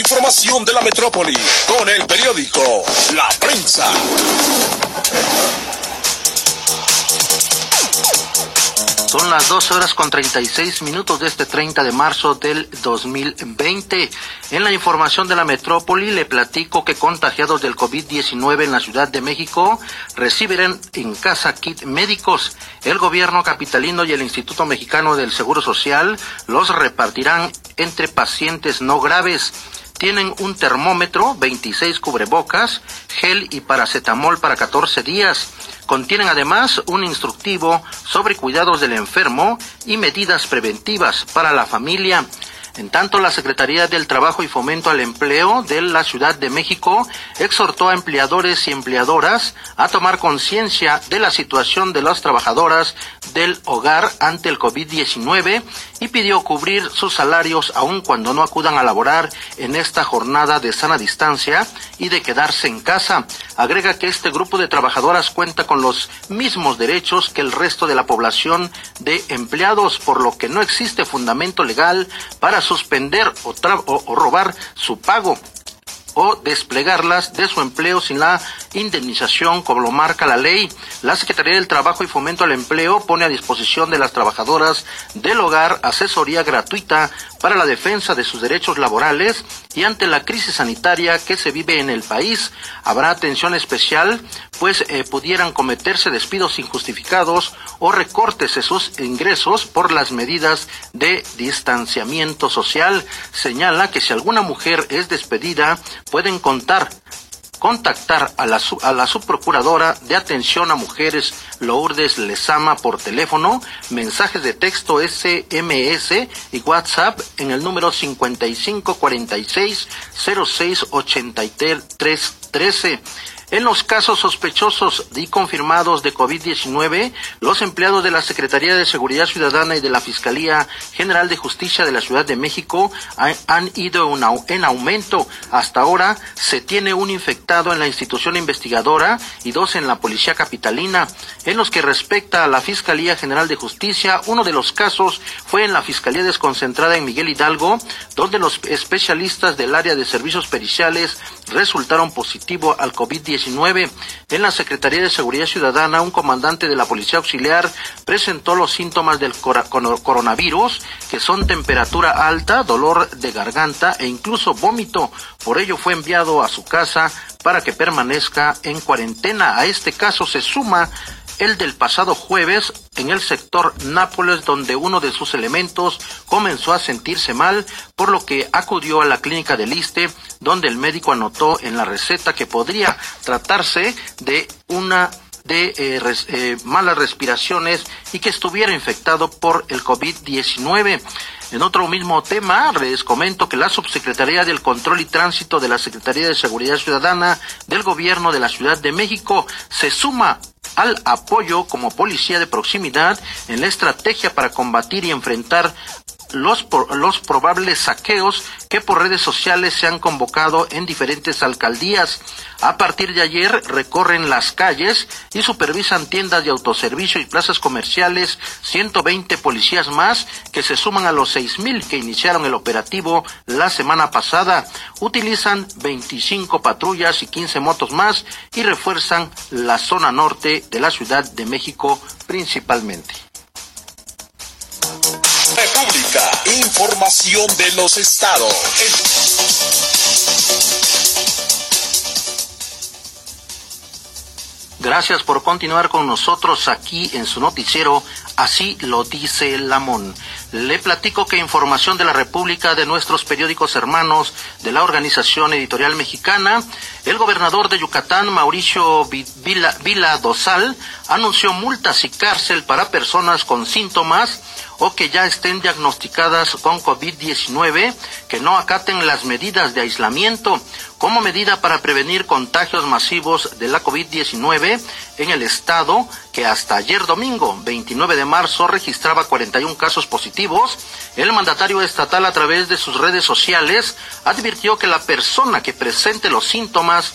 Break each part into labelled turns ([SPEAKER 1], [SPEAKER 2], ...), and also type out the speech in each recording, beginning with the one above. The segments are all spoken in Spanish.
[SPEAKER 1] información de la metrópoli con el periódico La Prensa.
[SPEAKER 2] Son las 12 horas con 36 minutos de este 30 de marzo del 2020. En la información de la metrópoli le platico que contagiados del COVID-19 en la Ciudad de México recibirán en casa kit médicos. El gobierno capitalino y el Instituto Mexicano del Seguro Social los repartirán entre pacientes no graves tienen un termómetro, 26 cubrebocas, gel y paracetamol para 14 días. Contienen además un instructivo sobre cuidados del enfermo y medidas preventivas para la familia. En tanto, la Secretaría del Trabajo y Fomento al Empleo de la Ciudad de México exhortó a empleadores y empleadoras a tomar conciencia de la situación de las trabajadoras del hogar ante el COVID-19 y pidió cubrir sus salarios aun cuando no acudan a laborar en esta jornada de sana distancia y de quedarse en casa. Agrega que este grupo de trabajadoras cuenta con los mismos derechos que el resto de la población de empleados, por lo que no existe fundamento legal para suspender o, o robar su pago o desplegarlas de su empleo sin la indemnización como lo marca la ley. La Secretaría del Trabajo y Fomento al Empleo pone a disposición de las trabajadoras del hogar asesoría gratuita para la defensa de sus derechos laborales y ante la crisis sanitaria que se vive en el país. Habrá atención especial, pues eh, pudieran cometerse despidos injustificados o recortes de sus ingresos por las medidas de distanciamiento social. Señala que si alguna mujer es despedida, pueden contar contactar a la, subprocuradora de atención a mujeres Lourdes Lezama por teléfono, mensajes de texto SMS y WhatsApp en el número 5546 06 13. En los casos sospechosos y confirmados de COVID-19, los empleados de la Secretaría de Seguridad Ciudadana y de la Fiscalía General de Justicia de la Ciudad de México han ido en aumento. Hasta ahora se tiene un infectado en la institución investigadora y dos en la Policía Capitalina. En los que respecta a la Fiscalía General de Justicia, uno de los casos fue en la Fiscalía desconcentrada en Miguel Hidalgo, donde los especialistas del área de servicios periciales resultaron positivo al COVID-19 en la Secretaría de Seguridad Ciudadana, un comandante de la Policía Auxiliar presentó los síntomas del coronavirus, que son temperatura alta, dolor de garganta e incluso vómito. Por ello fue enviado a su casa para que permanezca en cuarentena. A este caso se suma el del pasado jueves en el sector Nápoles, donde uno de sus elementos comenzó a sentirse mal, por lo que acudió a la clínica del Liste, donde el médico anotó en la receta que podría tratarse de una de eh, eh, malas respiraciones y que estuviera infectado por el COVID-19. En otro mismo tema, les comento que la Subsecretaría del Control y Tránsito de la Secretaría de Seguridad Ciudadana del Gobierno de la Ciudad de México se suma al apoyo como policía de proximidad en la estrategia para combatir y enfrentar los, los probables saqueos que por redes sociales se han convocado en diferentes alcaldías. A partir de ayer recorren las calles y supervisan tiendas de autoservicio y plazas comerciales 120 policías más que se suman a los 6.000 que iniciaron el operativo la semana pasada. Utilizan 25 patrullas y 15 motos más y refuerzan la zona norte de la Ciudad de México principalmente.
[SPEAKER 1] Información de los estados.
[SPEAKER 2] Gracias por continuar con nosotros aquí en su noticiero, así lo dice Lamón. Le platico que información de la República de nuestros periódicos hermanos de la Organización Editorial Mexicana, el gobernador de Yucatán, Mauricio Vila, Vila Dosal, anunció multas y cárcel para personas con síntomas o que ya estén diagnosticadas con COVID-19 que no acaten las medidas de aislamiento como medida para prevenir contagios masivos de la COVID-19 en el estado que hasta ayer domingo 29 de marzo registraba 41 casos positivos. El mandatario estatal a través de sus redes sociales advirtió que la persona que presente los síntomas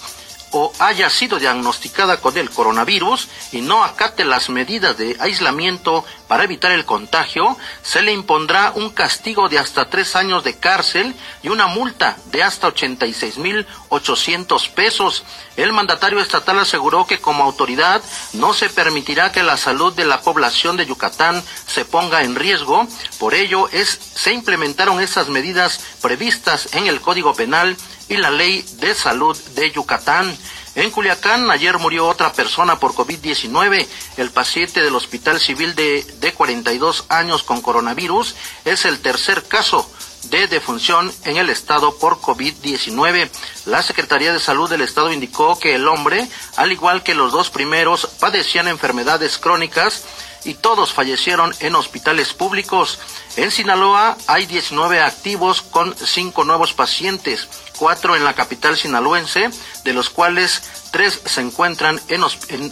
[SPEAKER 2] o haya sido diagnosticada con el coronavirus y no acate las medidas de aislamiento para evitar el contagio, se le impondrá un castigo de hasta tres años de cárcel y una multa de hasta 86 mil 800 pesos. El mandatario estatal aseguró que como autoridad no se permitirá que la salud de la población de Yucatán se ponga en riesgo. Por ello se implementaron esas medidas previstas en el Código Penal y la Ley de Salud de Yucatán. En Culiacán ayer murió otra persona por COVID-19. El paciente del Hospital Civil de, de 42 años con coronavirus es el tercer caso de defunción en el estado por COVID-19. La Secretaría de Salud del estado indicó que el hombre, al igual que los dos primeros, padecían enfermedades crónicas y todos fallecieron en hospitales públicos. En Sinaloa hay 19 activos con cinco nuevos pacientes, cuatro en la capital sinaloense, de los cuales tres se encuentran en,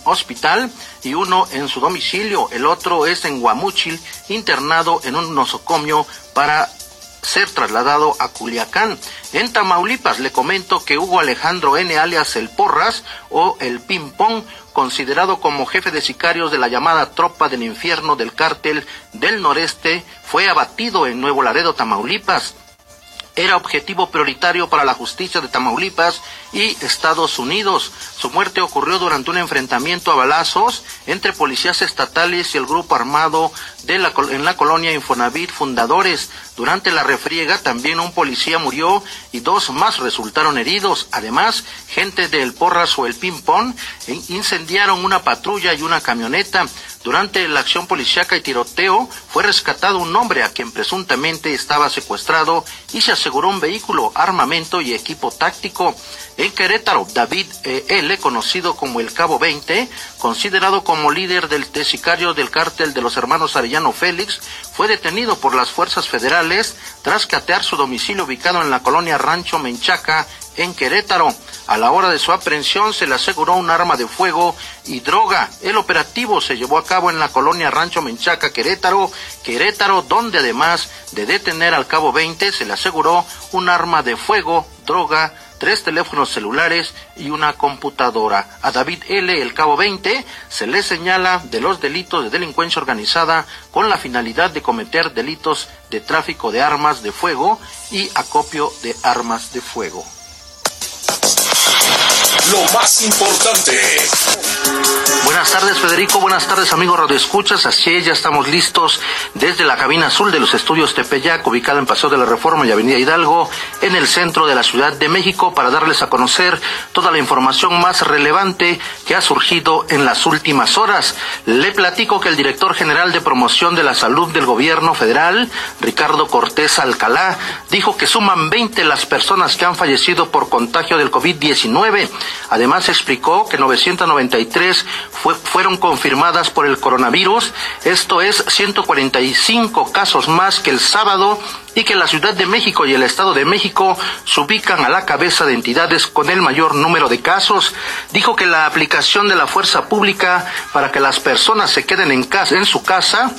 [SPEAKER 2] hospital y uno en su domicilio. El otro es en Guamúchil, internado en un nosocomio para ser trasladado a Culiacán. En Tamaulipas le comento que Hugo Alejandro N. alias El Porras o El Pimpón, considerado como jefe de sicarios de la llamada Tropa del Infierno del Cártel del Noreste, fue abatido en Nuevo Laredo, Tamaulipas era objetivo prioritario para la justicia de Tamaulipas y Estados Unidos. Su muerte ocurrió durante un enfrentamiento a balazos entre policías estatales y el grupo armado la, en la colonia Infonavit Fundadores. Durante la refriega también un policía murió y dos más resultaron heridos. Además, gente del Porras o el Ping-Pong incendiaron una patrulla y una camioneta. Durante la acción policíaca y tiroteo fue rescatado un hombre a quien presuntamente estaba secuestrado y se aseguró un vehículo, armamento y equipo táctico. En Querétaro, David eh, L., conocido como el Cabo 20, considerado como líder del sicario del cártel de los hermanos Arellano Félix, fue detenido por las fuerzas federales tras catear su domicilio ubicado en la colonia Rancho Menchaca, en Querétaro. A la hora de su aprehensión se le aseguró un arma de fuego y droga. El operativo se llevó a cabo en la colonia Rancho Menchaca, Querétaro, Querétaro, donde además de detener al cabo 20 se le aseguró un arma de fuego, droga, tres teléfonos celulares y una computadora. A David L., el cabo 20, se le señala de los delitos de delincuencia organizada con la finalidad de cometer delitos de tráfico de armas de fuego y acopio de armas de fuego
[SPEAKER 1] lo más importante.
[SPEAKER 2] Buenas tardes, Federico. Buenas tardes, amigos radioescuchas. Así es, ya estamos listos desde la cabina azul de los estudios Tepeyac, ubicada en Paseo de la Reforma y Avenida Hidalgo, en el centro de la Ciudad de México, para darles a conocer toda la información más relevante que ha surgido en las últimas horas. Le platico que el director general de promoción de la salud del gobierno federal, Ricardo Cortés Alcalá, dijo que suman 20 las personas que han fallecido por contagio del COVID-19. Además explicó que 993 fueron confirmadas por el coronavirus, esto es 145 casos más que el sábado y que la Ciudad de México y el Estado de México se ubican a la cabeza de entidades con el mayor número de casos. Dijo que la aplicación de la fuerza pública para que las personas se queden en, casa, en su casa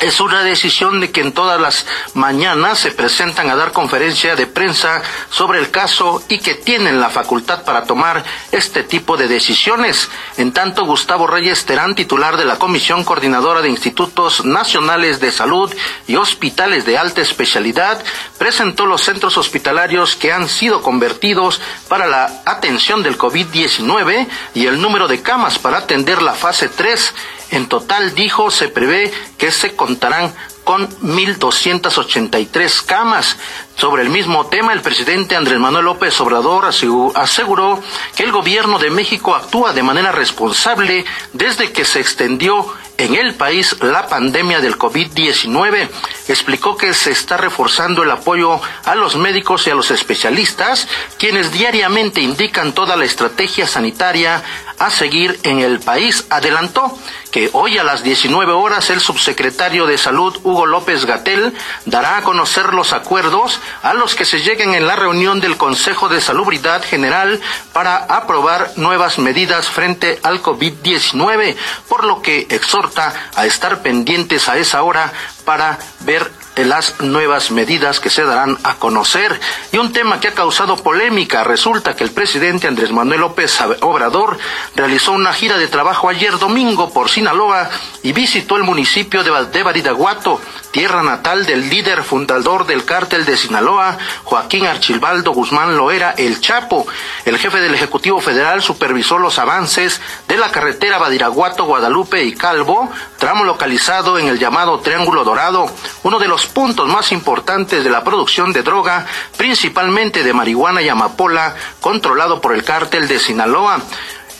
[SPEAKER 2] es una decisión de que en todas las mañanas se presentan a dar conferencia de prensa sobre el caso y que tienen la facultad para tomar este tipo de decisiones. En tanto, Gustavo Reyes Terán, titular de la Comisión Coordinadora de Institutos Nacionales de Salud y Hospitales de Alta Especialidad, presentó los centros hospitalarios que han sido convertidos para la atención del COVID-19 y el número de camas para atender la fase 3 en total, dijo, se prevé que se contarán con 1.283 camas. Sobre el mismo tema, el presidente Andrés Manuel López Obrador aseguró que el gobierno de México actúa de manera responsable desde que se extendió en el país la pandemia del COVID-19. Explicó que se está reforzando el apoyo a los médicos y a los especialistas, quienes diariamente indican toda la estrategia sanitaria a seguir en el país. Adelantó que hoy a las 19 horas el subsecretario de Salud, Hugo López Gatel, dará a conocer los acuerdos a los que se lleguen en la reunión del Consejo de Salubridad General para aprobar nuevas medidas frente al COVID-19, por lo que exhorta a estar pendientes a esa hora para ver las nuevas medidas que se darán a conocer. Y un tema que ha causado polémica, resulta que el presidente Andrés Manuel López Obrador realizó una gira de trabajo ayer domingo por Sinaloa y visitó el municipio de Baridaguato, tierra natal del líder fundador del cártel de Sinaloa, Joaquín Archilbaldo Guzmán Loera, el Chapo. El jefe del Ejecutivo Federal supervisó los avances de la carretera Badiraguato, Guadalupe y Calvo, tramo localizado en el llamado Triángulo Dorado, uno de los puntos más importantes de la producción de droga, principalmente de marihuana y amapola, controlado por el cártel de Sinaloa.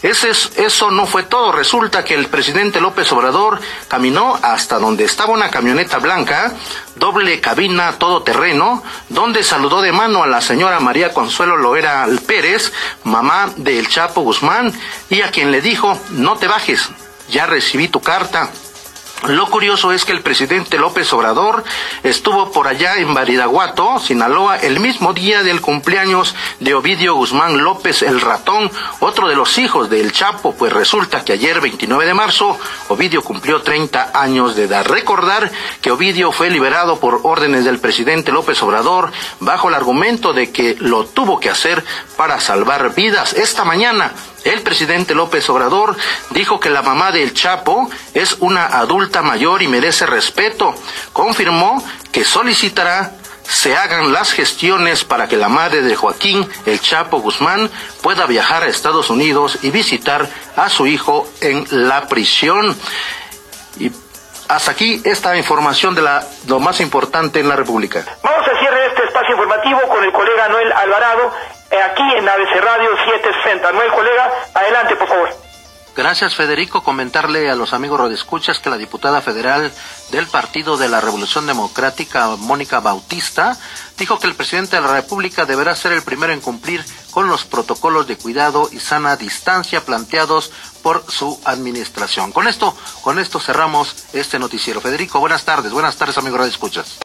[SPEAKER 2] Ese eso no fue todo. Resulta que el presidente López Obrador caminó hasta donde estaba una camioneta blanca, doble cabina, todoterreno, donde saludó de mano a la señora María Consuelo Loera Pérez, mamá del Chapo Guzmán, y a quien le dijo, no te bajes, ya recibí tu carta. Lo curioso es que el presidente López Obrador estuvo por allá en Baridaguato, Sinaloa, el mismo día del cumpleaños de Ovidio Guzmán López el ratón, otro de los hijos del Chapo, pues resulta que ayer 29 de marzo Ovidio cumplió 30 años de edad. Recordar que Ovidio fue liberado por órdenes del presidente López Obrador bajo el argumento de que lo tuvo que hacer para salvar vidas. Esta mañana el presidente López Obrador dijo que la mamá del Chapo es una adulta mayor y merece respeto. Confirmó que solicitará se hagan las gestiones para que la madre de Joaquín, el Chapo Guzmán, pueda viajar a Estados Unidos y visitar a su hijo en la prisión. Y hasta aquí esta información de la, lo más importante en la República.
[SPEAKER 3] Vamos a cierre este espacio informativo con el colega Noel Alvarado aquí en ABC Radio 760. Noel, colega, adelante, por favor.
[SPEAKER 2] Gracias, Federico. Comentarle a los amigos rodescuchas que la diputada federal del Partido de la Revolución Democrática, Mónica Bautista, dijo que el presidente de la República deberá ser el primero en cumplir con los protocolos de cuidado y sana distancia planteados por su administración. Con esto, con esto cerramos este noticiero. Federico, buenas tardes. Buenas tardes, amigos rodescuchas.